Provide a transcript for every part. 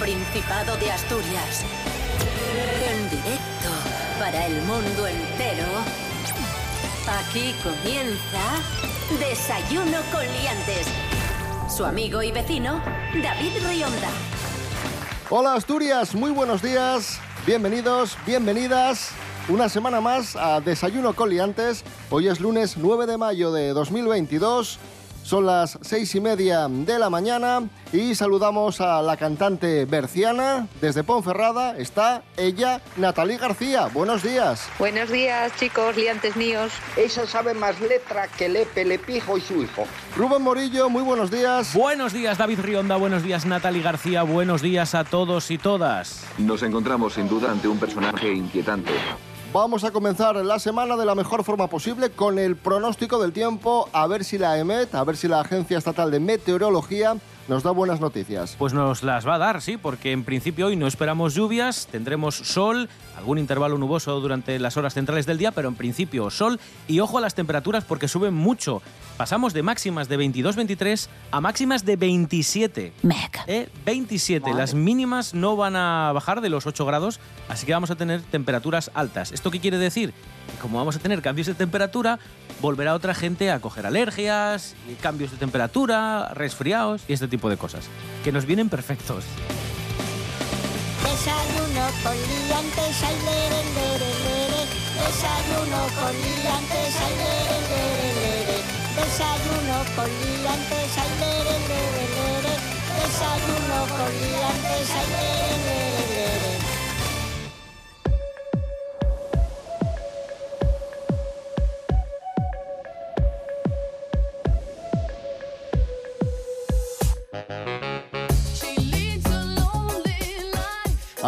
Principado de Asturias. En directo para el mundo entero. Aquí comienza Desayuno con Liantes. Su amigo y vecino, David Rionda. Hola Asturias, muy buenos días. Bienvenidos, bienvenidas. Una semana más a Desayuno con Liantes. Hoy es lunes 9 de mayo de 2022. Son las seis y media de la mañana y saludamos a la cantante berciana. Desde Ponferrada está ella, Natalie García. Buenos días. Buenos días, chicos, liantes míos. Esa sabe más letra que Lepe, Lepijo y su hijo. Rubén Morillo, muy buenos días. Buenos días, David Rionda. Buenos días, Natalie García. Buenos días a todos y todas. Nos encontramos sin duda ante un personaje inquietante. Vamos a comenzar la semana de la mejor forma posible con el pronóstico del tiempo, a ver si la EMET, a ver si la Agencia Estatal de Meteorología nos da buenas noticias. Pues nos las va a dar, sí, porque en principio hoy no esperamos lluvias, tendremos sol, algún intervalo nuboso durante las horas centrales del día, pero en principio sol y ojo a las temperaturas porque suben mucho. Pasamos de máximas de 22-23 a máximas de 27. Meca. ¿Eh? 27. Las mínimas no van a bajar de los 8 grados, así que vamos a tener temperaturas altas. ¿Esto qué quiere decir? Que como vamos a tener cambios de temperatura, volverá otra gente a coger alergias, y cambios de temperatura, resfriados y este tipo de cosas, que nos vienen perfectos. Desayuno con liantes, ay, lere, lere, lere. Desayuno con liantes, ay, lere, lere, lere. Desayuno con liantes, ay, lere, lere, lere. Desayuno con liantes, ay, lere, lere.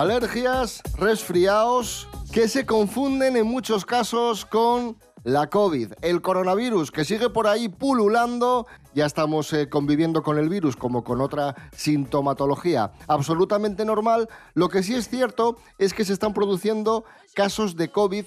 Alergias, resfriados, que se confunden en muchos casos con la COVID, el coronavirus que sigue por ahí pululando. Ya estamos eh, conviviendo con el virus como con otra sintomatología absolutamente normal. Lo que sí es cierto es que se están produciendo casos de COVID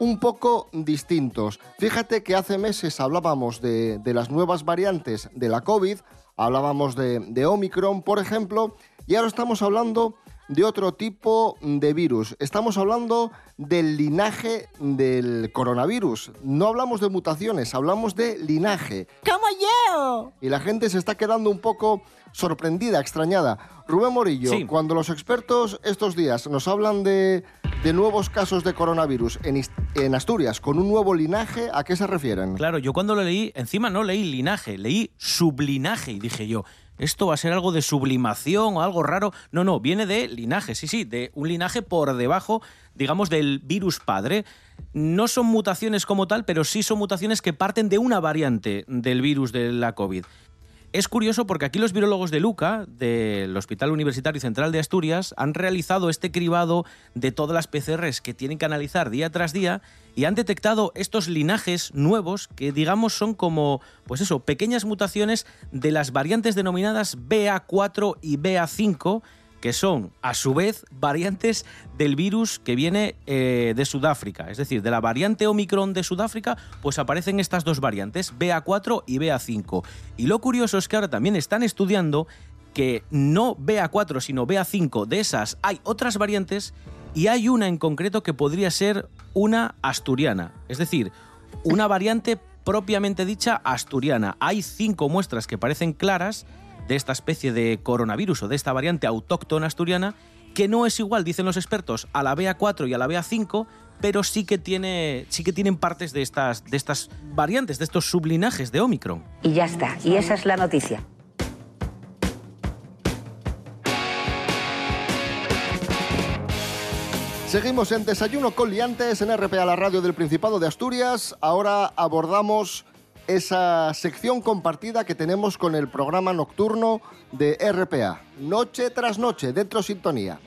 un poco distintos. Fíjate que hace meses hablábamos de, las nuevas variantes de la COVID, hablábamos de, de Omicron, por ejemplo, y ahora estamos hablando de otro tipo de virus. Estamos hablando del linaje del coronavirus. No hablamos de mutaciones, hablamos de linaje. ¡Como yo! Y la gente se está quedando un poco sorprendida, extrañada. Rubén Morillo, Sí. cuando los expertos estos días nos hablan de, de nuevos casos de coronavirus en, en Asturias con un nuevo linaje, ¿a qué se refieren? Claro, yo cuando lo leí, encima no leí linaje, leí sublinaje y dije yo, esto va a ser algo de sublimación o algo raro. No, no, viene de linaje, sí, sí, de un linaje por debajo, digamos, del virus padre. No son mutaciones como tal, pero sí son mutaciones que parten de una variante del virus de la COVID. Es curioso porque aquí los virólogos de Luca, del Hospital Universitario Central de Asturias, han realizado este cribado de todas las PCRs que tienen que analizar día tras día y han detectado estos linajes nuevos que digamos son como, pues eso, pequeñas mutaciones de las variantes denominadas BA4 y BA5 que son, a su vez, variantes del virus que viene eh, de Sudáfrica. Es decir, de la variante Omicron de Sudáfrica, pues aparecen estas dos variantes, BA4 y BA5. Y lo curioso es que ahora también están estudiando que no BA4, sino BA5 de esas hay otras variantes y hay una en concreto que podría ser una asturiana. Es decir, una variante propiamente dicha asturiana. Hay cinco muestras que parecen claras de esta especie de coronavirus o de esta variante autóctona asturiana, que no es igual, dicen los expertos, a la BA4 y a la BA5, pero sí que, tiene, sí que tienen partes de estas, de estas variantes, de estos sublinajes de Omicron. Y ya está. Y esa es la noticia. Seguimos en Desayuno con Liantes en RPA, la radio del Principado de Asturias. Ahora abordamos esa sección compartida que tenemos con el programa nocturno de RPA. Noche tras noche, dentro sintonía.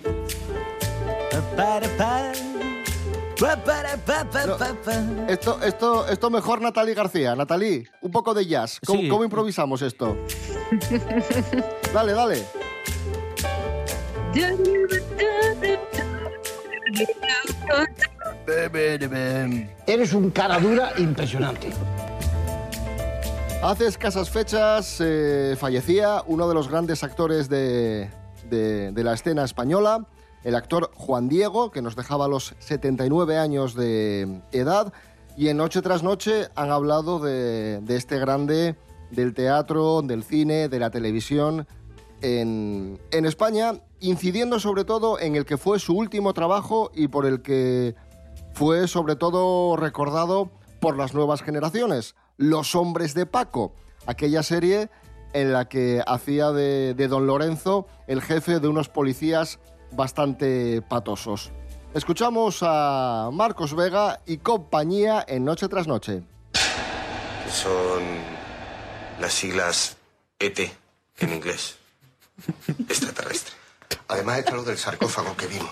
Esto, esto, esto mejor Natalie García. Natalie, un poco de jazz. ¿Cómo, Sí. cómo improvisamos esto? dale, dale. Eres un cara dura impresionante. Hace escasas fechas eh, fallecía uno de los grandes actores de, la escena española, el actor Juan Diego, que nos dejaba a los 79 años de edad, y en Noche tras Noche han hablado de, este grande del teatro, del cine, de la televisión en España, incidiendo sobre todo en el que fue su último trabajo y por el que fue sobre todo recordado por las nuevas generaciones, Los Hombres de Paco, aquella serie en la que hacía de, de don Lorenzo el jefe de unos policías bastante patosos. Escuchamos a Marcos Vega y compañía en Noche tras Noche. Son las siglas ET en inglés. Extraterrestre. Además está lo del sarcófago que vimos,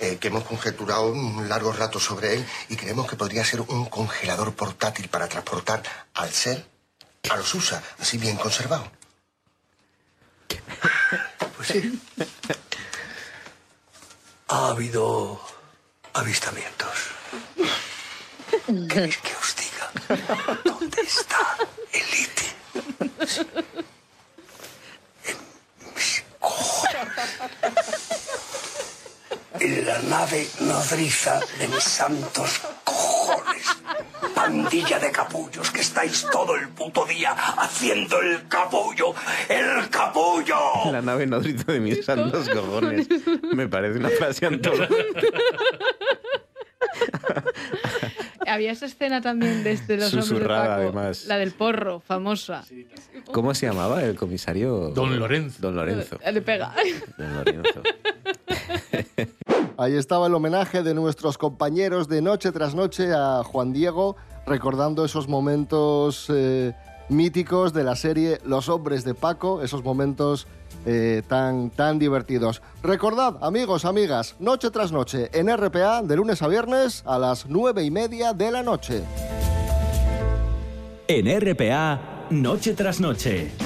eh, que hemos conjeturado un largo rato sobre él y creemos que podría ser un congelador portátil para transportar al ser a los USA, así bien conservado. Pues sí. Ha habido avistamientos. ¿Qué queréis que os diga? ¿Dónde está el ITE? En mis cojones. En la nave nodriza de mis santos cojones. Pandilla de capullos que estáis todo el puto día haciendo el capullo. ¡El capullo! La nave nodriza de mis santos cojones. Me parece una frase antigua. Había esa escena también desde los hombres de Susurrada, Paco, además. la del porro, famosa. ¿Cómo se llamaba el comisario? Don Lorenzo. Don Lorenzo. Le pega. Don Lorenzo. Ahí estaba el homenaje de nuestros compañeros de Noche tras Noche a Juan Diego, recordando esos momentos eh, míticos de la serie Los Hombres de Paco, esos momentos eh, tan, tan divertidos. Recordad, amigos, amigas, Noche tras Noche en RPA de lunes a viernes a las nueve y media de la noche. En RPA, Noche tras Noche.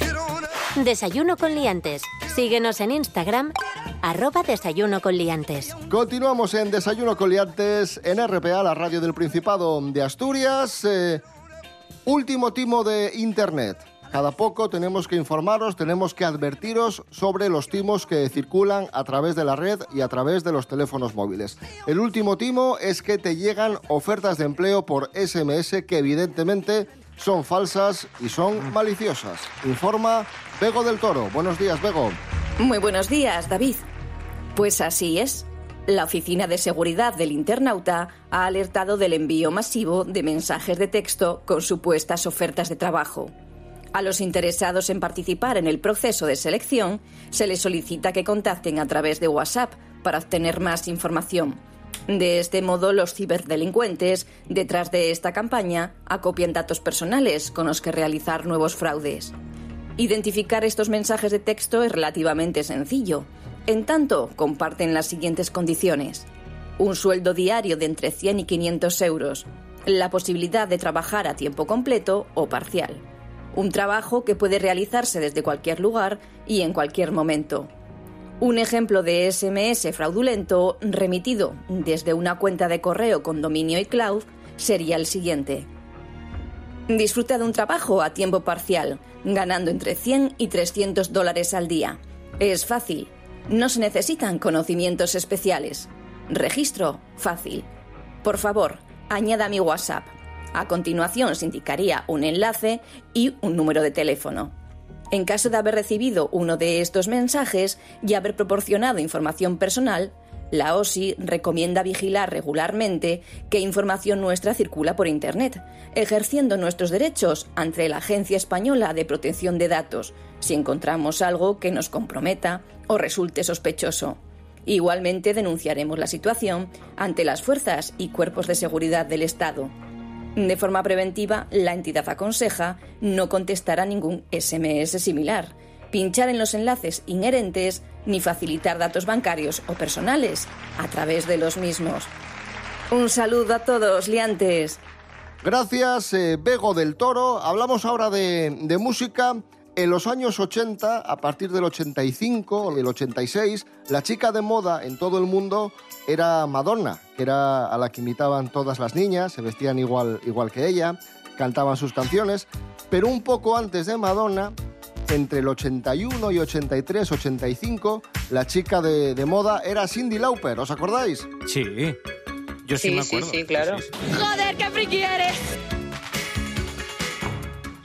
Desayuno con liantes. Síguenos en Instagram, arroba desayuno con liantes. Continuamos en Desayuno Coliantes en RPA, la radio del Principado de Asturias. Eh, último timo de Internet. Cada poco tenemos que informaros, tenemos que advertiros sobre los timos que circulan a través de la red y a través de los teléfonos móviles. El último timo es que te llegan ofertas de empleo por SMS que evidentemente son falsas y son maliciosas. Informa Bego del Toro. Buenos días, Bego. Muy buenos días, David. Pues así es. La Oficina de Seguridad del Internauta ha alertado del envío masivo de mensajes de texto con supuestas ofertas de trabajo. A los interesados en participar en el proceso de selección se les solicita que contacten a través de WhatsApp para obtener más información. De este modo, los ciberdelincuentes, detrás de esta campaña, acopian datos personales con los que realizar nuevos fraudes. Identificar estos mensajes de texto es relativamente sencillo. En tanto, comparten las siguientes condiciones. Un sueldo diario de entre 100 y 500 euros. La posibilidad de trabajar a tiempo completo o parcial. Un trabajo que puede realizarse desde cualquier lugar y en cualquier momento. Un ejemplo de SMS fraudulento remitido desde una cuenta de correo con dominio iCloud sería el siguiente. Disfruta de un trabajo a tiempo parcial, ganando entre 100 y 300 dólares al día. Es fácil. No se necesitan conocimientos especiales. Registro fácil. Por favor, añada mi WhatsApp. A continuación se indicaría un enlace y un número de teléfono. En caso de haber recibido uno de estos mensajes y haber proporcionado información personal, la OSI recomienda vigilar regularmente qué información nuestra circula por Internet, ejerciendo nuestros derechos ante la Agencia Española de Protección de Datos si encontramos algo que nos comprometa o resulte sospechoso. Igualmente denunciaremos la situación ante las fuerzas y cuerpos de seguridad del Estado. De forma preventiva, la entidad aconseja no contestar a ningún SMS similar pinchar en los enlaces inherentes ni facilitar datos bancarios o personales a través de los mismos. Un saludo a todos, liantes. Gracias, eh, Bego del Toro. Hablamos ahora de, de música. En los años 80, a partir del 85 o del 86, la chica de moda en todo el mundo era Madonna, que era a la que imitaban todas las niñas, se vestían igual, igual que ella, cantaban sus canciones, pero un poco antes de Madonna, entre el 81 y 83, 85, la chica de, de moda era Cindy Lauper, ¿os acordáis? Sí, yo sí, Sí, me sí, acuerdo. sí, claro. Joder, qué friki eres.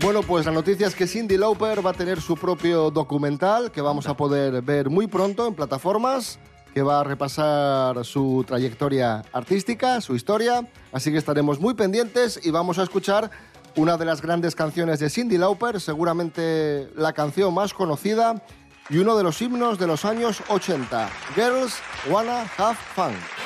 Bueno, pues la noticia es que Cindy Lauper va a tener su propio documental que vamos a poder ver muy pronto en plataformas, que va a repasar su trayectoria artística, su historia, así que estaremos muy pendientes y vamos a escuchar una de las grandes canciones de Cindy Lauper, seguramente la canción más conocida y uno de los himnos de los años 80, Girls Wanna Have Fun.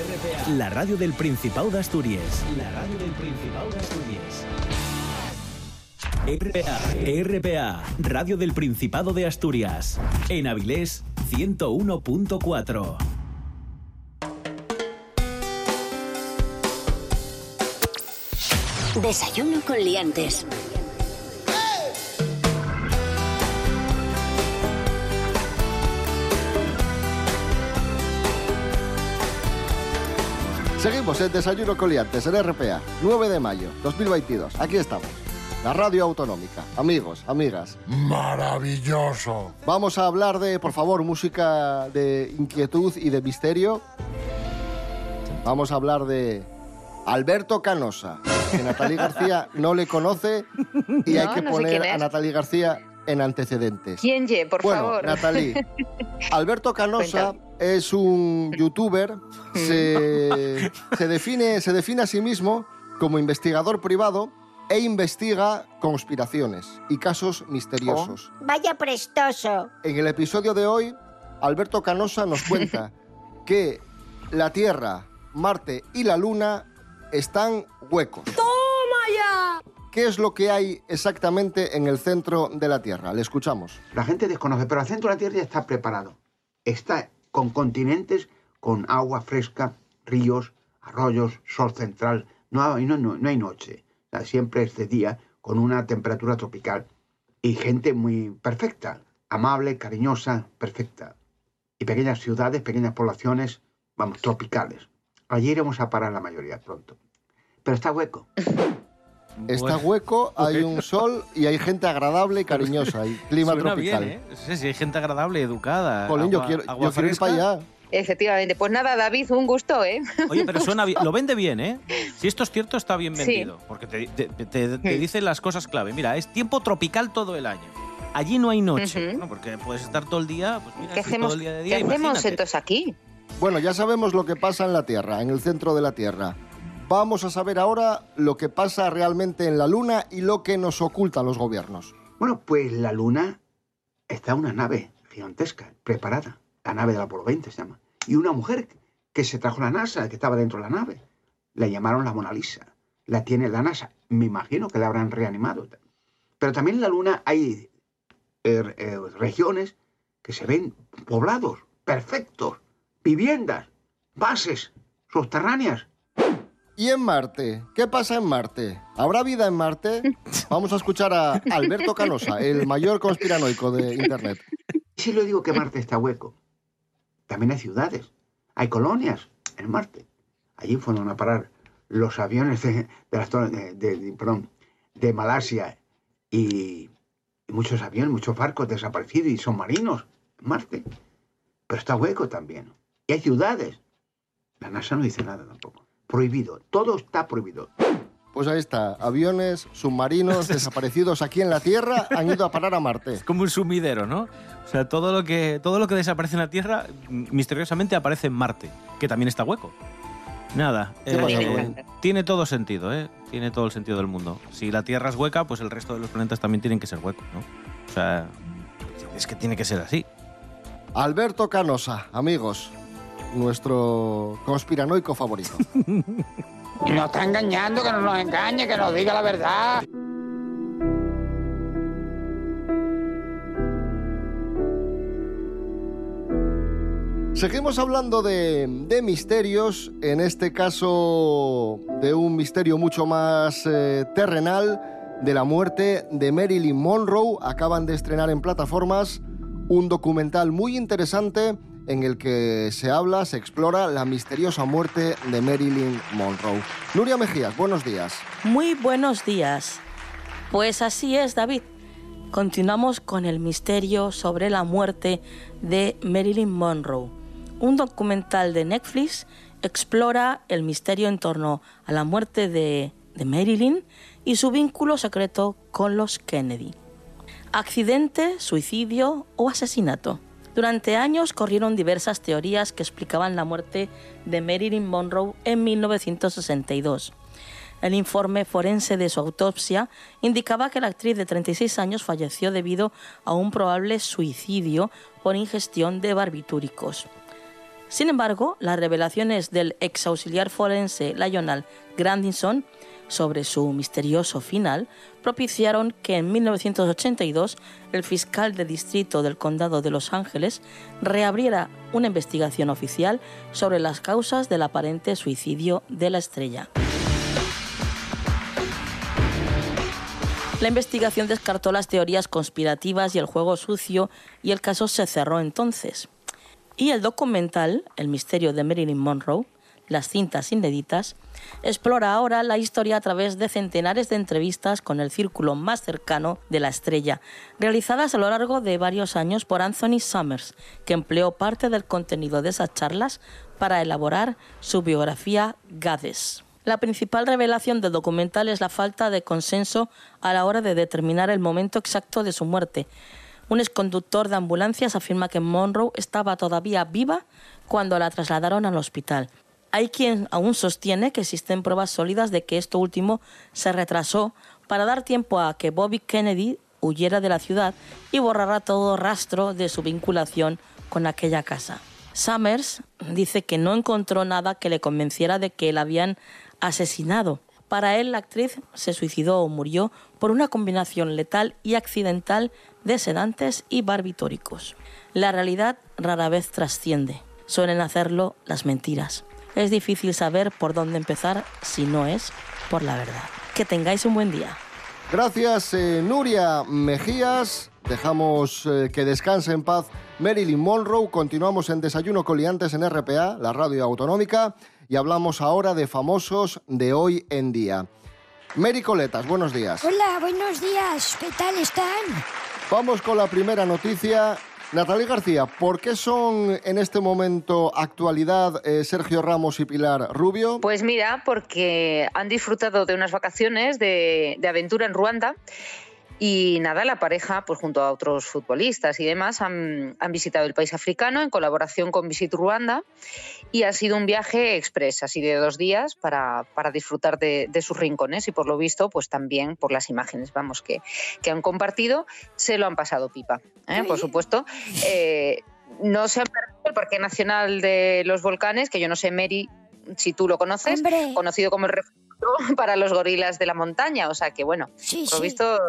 la radio del Principado de Asturias. La radio del Principado de Asturias. RPA, RPA, radio del Principado de Asturias. En Avilés 101.4. Desayuno con liantes. Seguimos en Desayuno Coliantes en RPA, 9 de mayo 2022. Aquí estamos, la radio autonómica. Amigos, amigas. Maravilloso. Vamos a hablar de, por favor, música de inquietud y de misterio. Vamos a hablar de Alberto Canosa, que Natalie García no le conoce y hay que no poner a. Natalie García en antecedentes. ¿Quién ye, por bueno, favor? Natalie, Alberto Canosa es un youtuber, se, se define, se define a sí mismo como investigador privado e investiga conspiraciones y casos misteriosos. Vaya prestoso. En el episodio de hoy, Alberto Canosa nos cuenta que la Tierra, Marte y la Luna están huecos. ¡Toma ya! ¿Qué es lo que hay exactamente en el centro de la Tierra? Le escuchamos. La gente desconoce, pero el centro de la Tierra ya está preparado. Está con continentes, con agua fresca, ríos, arroyos, sol central. No hay, no, no, no hay noche. Siempre es de día con una temperatura tropical. Y gente muy perfecta, amable, cariñosa, perfecta. Y pequeñas ciudades, pequeñas poblaciones, vamos, tropicales. Allí iremos a parar la mayoría pronto. Pero está hueco. Está hueco, hay un sol y hay gente agradable y cariñosa. Y clima Suena tropical. bien, ¿eh? Sí, sí, hay gente agradable, educada. Jolín, yo quiero, agua yo quiero ir para allá. Efectivamente. Pues nada, David, un gusto, ¿eh? Oye, pero suena bien. Lo vende bien, ¿eh? Si esto es cierto, está bien Sí. vendido. Porque te, te- te- te dice las cosas clave. Mira, es tiempo tropical todo el año. Allí no hay noche. Porque puedes estar todo el día. Pues mira, ¿Qué hacemos, todo el día de ¿qué hacemos entonces aquí? Bueno, ya sabemos lo que pasa en la Tierra, en el centro de la Tierra. Vamos a saber ahora lo que pasa realmente en la Luna y lo que nos ocultan los gobiernos. Bueno, pues la Luna está una nave gigantesca, preparada. La nave del Apolo 20 se llama. Y una mujer que se trajo la NASA, que estaba dentro de la nave. La llamaron la Mona Lisa. La tiene la NASA. Me imagino que la habrán reanimado. Pero también en la Luna hay eh, eh, regiones que se ven poblados, perfectos, viviendas, bases subterráneas. ¿Y en Marte? ¿Qué pasa en Marte? ¿Habrá vida en Marte? Vamos a escuchar a Alberto Canosa, el mayor conspiranoico de Internet. Si lo digo que Marte está hueco, también hay ciudades, hay colonias en Marte. Allí fueron a parar los aviones de, de, las de, de- perdón, de Malasia y, y muchos aviones, muchos barcos desaparecidos y submarinos en Marte. Pero está hueco también. Y hay ciudades. La NASA no dice nada tampoco. Prohibido. Todo está prohibido. Pues ahí está, aviones, submarinos desaparecidos aquí en la Tierra han ido a parar a Marte. Como un sumidero, ¿no? O sea, todo lo que, todo lo que desaparece en la Tierra mm, misteriosamente aparece en Marte, que también está hueco. Nada, ¿Qué pasa, eh, tiene todo sentido, ¿eh? Tiene todo el sentido del mundo. Si la Tierra es hueca, pues el resto de los planetas también tienen que ser huecos, ¿no? O sea, es que tiene que ser así. Alberto Canosa, amigos, nuestro conspiranoico favorito. Nos está engañando, que no nos engañe, que nos diga la verdad. Seguimos hablando de, de misterios, en este caso de un misterio mucho más eh, terrenal, de la muerte de Marilyn Monroe. Acaban de estrenar en plataformas un documental muy interesante en el que se habla, se explora la misteriosa muerte de Marilyn Monroe. Nuria Mejías, buenos días. Muy buenos días. Pues así es, David. Continuamos con el misterio sobre la muerte de Marilyn Monroe. Un documental de Netflix explora el misterio en torno a la muerte de, de Marilyn y su vínculo secreto con los Kennedy. Accidente, suicidio o asesinato. Durante años corrieron diversas teorías que explicaban la muerte de Marilyn Monroe en 1962. El informe forense de su autopsia indicaba que la actriz de 36 años falleció debido a un probable suicidio por ingestión de barbitúricos. Sin embargo, las revelaciones del ex auxiliar forense Lionel Grandison sobre su misterioso final propiciaron que en 1982 el fiscal de distrito del condado de Los Ángeles reabriera una investigación oficial sobre las causas del aparente suicidio de la estrella. La investigación descartó las teorías conspirativas y el juego sucio y el caso se cerró entonces. Y el documental, El misterio de Marilyn Monroe, las cintas inéditas, explora ahora la historia a través de centenares de entrevistas con el círculo más cercano de la estrella, realizadas a lo largo de varios años por Anthony Summers, que empleó parte del contenido de esas charlas para elaborar su biografía Goddess. La principal revelación del documental es la falta de consenso a la hora de determinar el momento exacto de su muerte. Un exconductor de ambulancias afirma que Monroe estaba todavía viva cuando la trasladaron al hospital. Hay quien aún sostiene que existen pruebas sólidas de que esto último se retrasó para dar tiempo a que Bobby Kennedy huyera de la ciudad y borrara todo rastro de su vinculación con aquella casa. Summers dice que no encontró nada que le convenciera de que la habían asesinado. Para él, la actriz se suicidó o murió por una combinación letal y accidental de sedantes y barbitúricos. La realidad rara vez trasciende. Suelen hacerlo las mentiras. Es difícil saber por dónde empezar si no es por la verdad. Que tengáis un buen día. Gracias, eh, Nuria Mejías. Dejamos eh, que descanse en paz Marilyn Monroe. Continuamos en Desayuno Coliantes en RPA, la radio autonómica, y hablamos ahora de famosos de hoy en día. Mary Coletas, buenos días. Hola, buenos días. ¿Qué tal están? Vamos con la primera noticia. Natalia García, ¿por qué son en este momento actualidad eh, Sergio Ramos y Pilar Rubio? Pues mira, porque han disfrutado de unas vacaciones de, de aventura en Ruanda. Y nada, la pareja, pues junto a otros futbolistas y demás, han, han, visitado el país africano en colaboración con Visit Ruanda y ha sido un viaje express, así de dos días, para, para disfrutar de, de, sus rincones y por lo visto, pues también por las imágenes, vamos, que, que han compartido, se lo han pasado pipa, ¿eh? por supuesto. Eh, no se han perdido el Parque Nacional de los Volcanes, que yo no sé, Mary, si tú lo conoces, Hombre. conocido como el refugio para los gorilas de la montaña, o sea que bueno, Sí, por lo sí. visto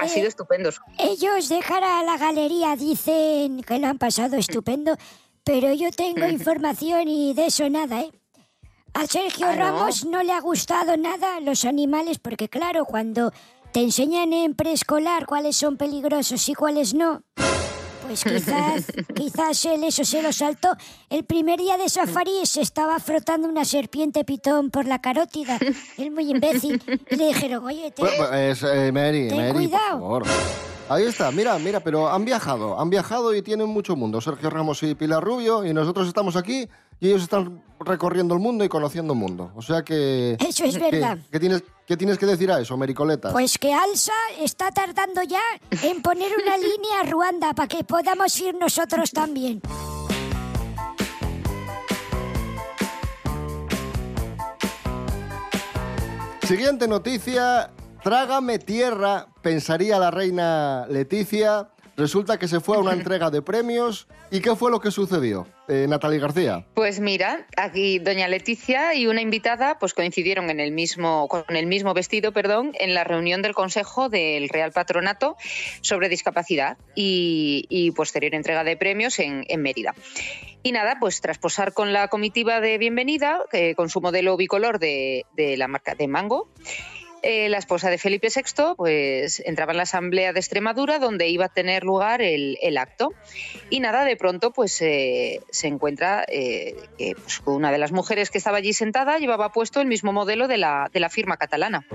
ha sido estupendo. Ellos de cara a la galería dicen que lo han pasado estupendo, pero yo tengo información y de eso nada, ¿eh? A Sergio Ah, ¿no? Ramos no le ha gustado nada los animales porque claro, cuando te enseñan en preescolar cuáles son peligrosos y cuáles no, pues quizás, quizás él eso se lo saltó. El primer día de safari se estaba frotando una serpiente pitón por la carótida. Él muy imbécil. Y le dijeron, oye, te... Bueno, pues, eh, Mary, Ten Mary, cuidado. por favor. Ahí está, mira, mira, pero han viajado, han viajado y tienen mucho mundo, Sergio Ramos y Pilar Rubio, y nosotros estamos aquí y ellos están recorriendo el mundo y conociendo el mundo. O sea que... Eso es ¿qué- verdad. ¿Qué, tienes, qué tienes que decir a eso, Mericoletas? Pues que Alsa está tardando ya en poner una línea a Ruanda para que podamos ir nosotros también. Siguiente noticia. Trágame tierra, pensaría la reina Leticia. Resulta que se fue a una entrega de premios. ¿Y qué fue lo que sucedió? Eh, Natalie García. Pues mira, aquí doña Leticia y una invitada pues coincidieron en el mismo con el mismo vestido, perdón, en la reunión del Consejo del Real Patronato sobre discapacidad y, y posterior entrega de premios en, Mérida. Y nada, pues tras posar con la comitiva de bienvenida, eh, con su modelo bicolor de la marca de Mango, eh, la esposa de Felipe VI pues entraba en la Asamblea de Extremadura donde iba a tener lugar el, acto y nada de pronto pues eh, se encuentra eh, que pues, una de las mujeres que estaba allí sentada llevaba puesto el mismo modelo de la, de la firma catalana.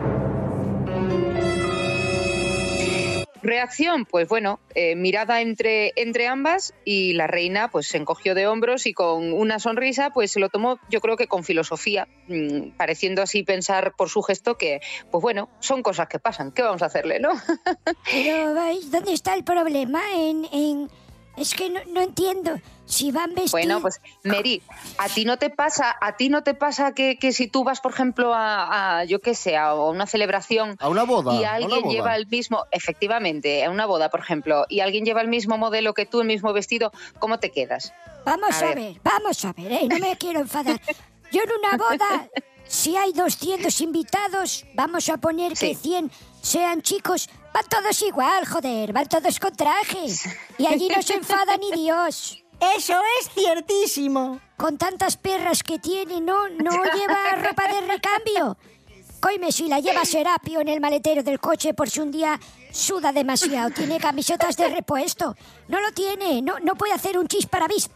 Reacción, pues bueno, eh, mirada entre, entre ambas y la reina pues se encogió de hombros y con una sonrisa pues se lo tomó yo creo que con filosofía, mm, pareciendo así pensar por su gesto que pues bueno, son cosas que pasan, ¿qué vamos a hacerle, no? Pero, ¿veis dónde está el problema? En, en... Es que no, no entiendo. Si van vestidos... Bueno, pues Mary, a ti no te pasa, a ti no te pasa que, que si tú vas, por ejemplo, a, a, yo qué sé, a una celebración A una boda. y alguien boda. lleva el mismo, efectivamente, a una boda, por ejemplo, y alguien lleva el mismo modelo que tú, el mismo vestido, ¿cómo te quedas? Vamos A a, ver. ver. vamos a ver, ¿eh? no me quiero enfadar. Yo en una boda, si hay 200 invitados, vamos a poner que 100 sean chicos, van todos igual, joder, van todos con trajes. Y allí no se enfada ni Dios. Eso es ciertísimo. Con tantas perras que tiene, ¿no? ¿No lleva ropa de recambio? Coime, si la lleva Serapio en el maletero del coche por si un día suda demasiado. Tiene camisetas de repuesto. No lo tiene. No, no puede hacer un chis para bis.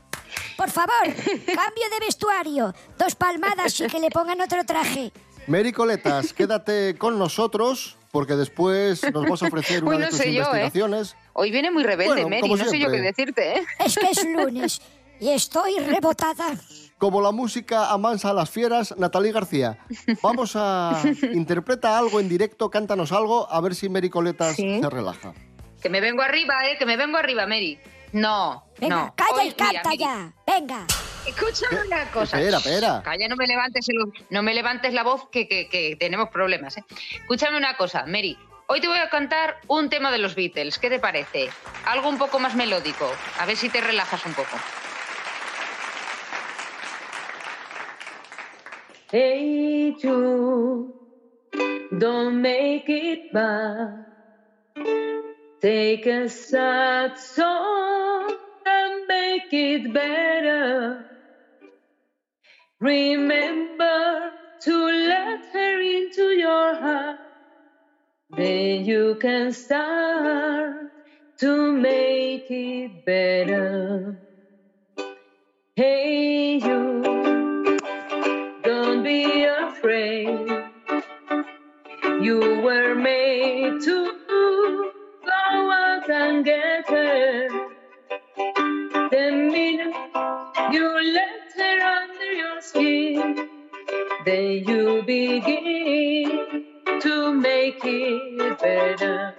Por favor, cambio de vestuario. Dos palmadas y que le pongan otro traje. Mary Coletas, quédate con nosotros porque después nos vas a ofrecer una Uy, de no tus sé yo, ¿eh? investigaciones. Hoy viene muy rebelde, Bueno, Mary, no sé yo qué decirte, ¿eh? Es que es lunes y estoy rebotada. Como la música amansa a las fieras, Natalie García, vamos a interpreta algo en directo, cántanos algo, a ver si Mary Coletas Sí. se relaja. Que me vengo arriba, ¿eh? Que me vengo arriba, Mary. No, Venga, no. calla Hoy, y canta mira, Mary, ya. Venga. Escúchame una cosa. Espera, espera. Calla, no me levantes, el- no me levantes la voz que, que- que tenemos problemas. ¿eh? Escúchame una cosa, Mary. Hoy te voy a cantar un tema de los Beatles. ¿Qué te parece? Algo un poco más melódico. A ver si te relajas un poco. Hey you, don't make it bad. Take a sad song and make it better. Remember to let her into your heart. Then you can start to make it better. Hey better.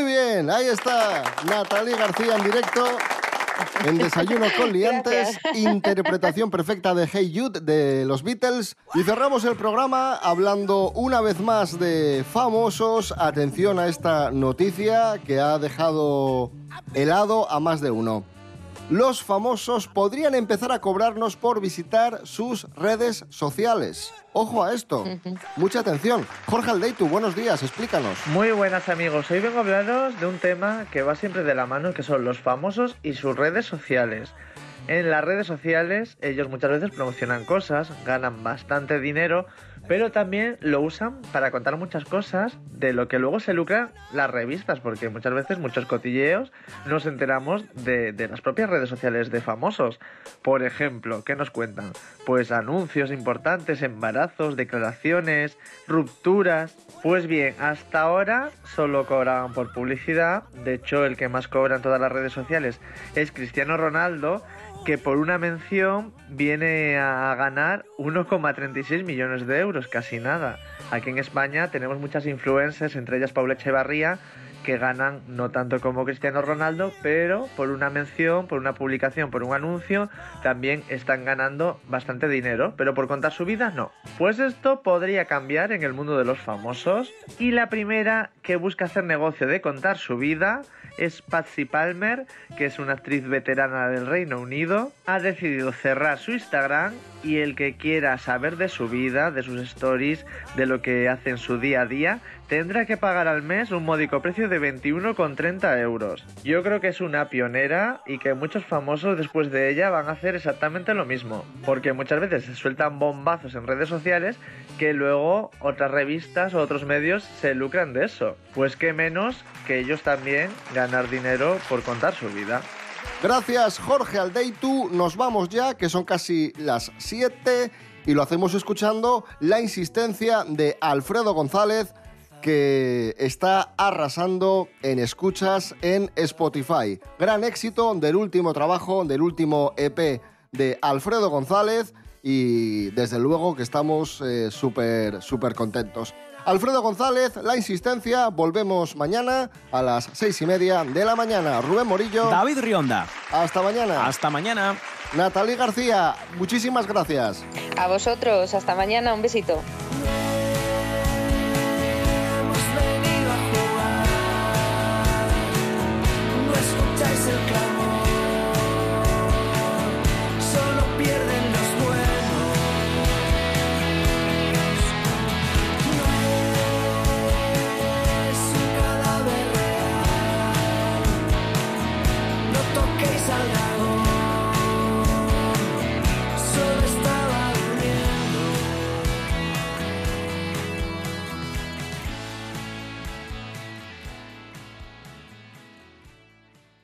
Muy bien, ahí está Natalie García en directo. En Desayuno con Liantes, interpretación perfecta de Hey Jude de los Beatles. Y cerramos el programa hablando una vez más de famosos. Atención a esta noticia que ha dejado helado a más de uno. Los famosos podrían empezar a cobrarnos por visitar sus redes sociales. Ojo a esto. Mucha atención. Jorge Aldeitu, buenos días, explícanos. Muy buenas amigos, hoy vengo a hablaros de un tema que va siempre de la mano, que son los famosos y sus redes sociales. En las redes sociales ellos muchas veces promocionan cosas, ganan bastante dinero, pero también lo usan para contar muchas cosas de lo que luego se lucran las revistas, porque muchas veces muchos cotilleos nos enteramos de, de las propias redes sociales de famosos. Por ejemplo, ¿qué nos cuentan? Pues anuncios importantes, embarazos, declaraciones, rupturas. Pues bien, hasta ahora solo cobraban por publicidad. De hecho, el que más cobra en todas las redes sociales es Cristiano Ronaldo, que por una mención viene a ganar 1,36 millones de euros, casi nada. Aquí en España tenemos muchas influencers, entre ellas Paula Echevarría, que ganan no tanto como Cristiano Ronaldo, pero por una mención, por una publicación, por un anuncio, también están ganando bastante dinero, pero por contar su vida no. Pues esto podría cambiar en el mundo de los famosos. Y la primera que busca hacer negocio de contar su vida es Patsy Palmer, que es una actriz veterana del Reino Unido, ha decidido cerrar su Instagram y el que quiera saber de su vida, de sus stories, de lo que hace en su día a día, tendrá que pagar al mes un módico precio de 21,30 euros. Yo creo que es una pionera y que muchos famosos después de ella van a hacer exactamente lo mismo, porque muchas veces se sueltan bombazos en redes sociales que luego otras revistas o otros medios se lucran de eso. Pues qué menos que ellos también ganar dinero por contar su vida. Gracias, Jorge Aldeitu. Nos vamos ya, que son casi las 7, y lo hacemos escuchando la insistencia de Alfredo González, que está arrasando en escuchas en Spotify. Gran éxito del último trabajo, del último EP de Alfredo González, y desde luego que estamos eh, súper, súper contentos. Alfredo González, la insistencia, volvemos mañana a las seis y media de la mañana. Rubén Morillo. David Rionda. Hasta mañana. Hasta mañana. Natalie García, muchísimas gracias. A vosotros, hasta mañana, un besito.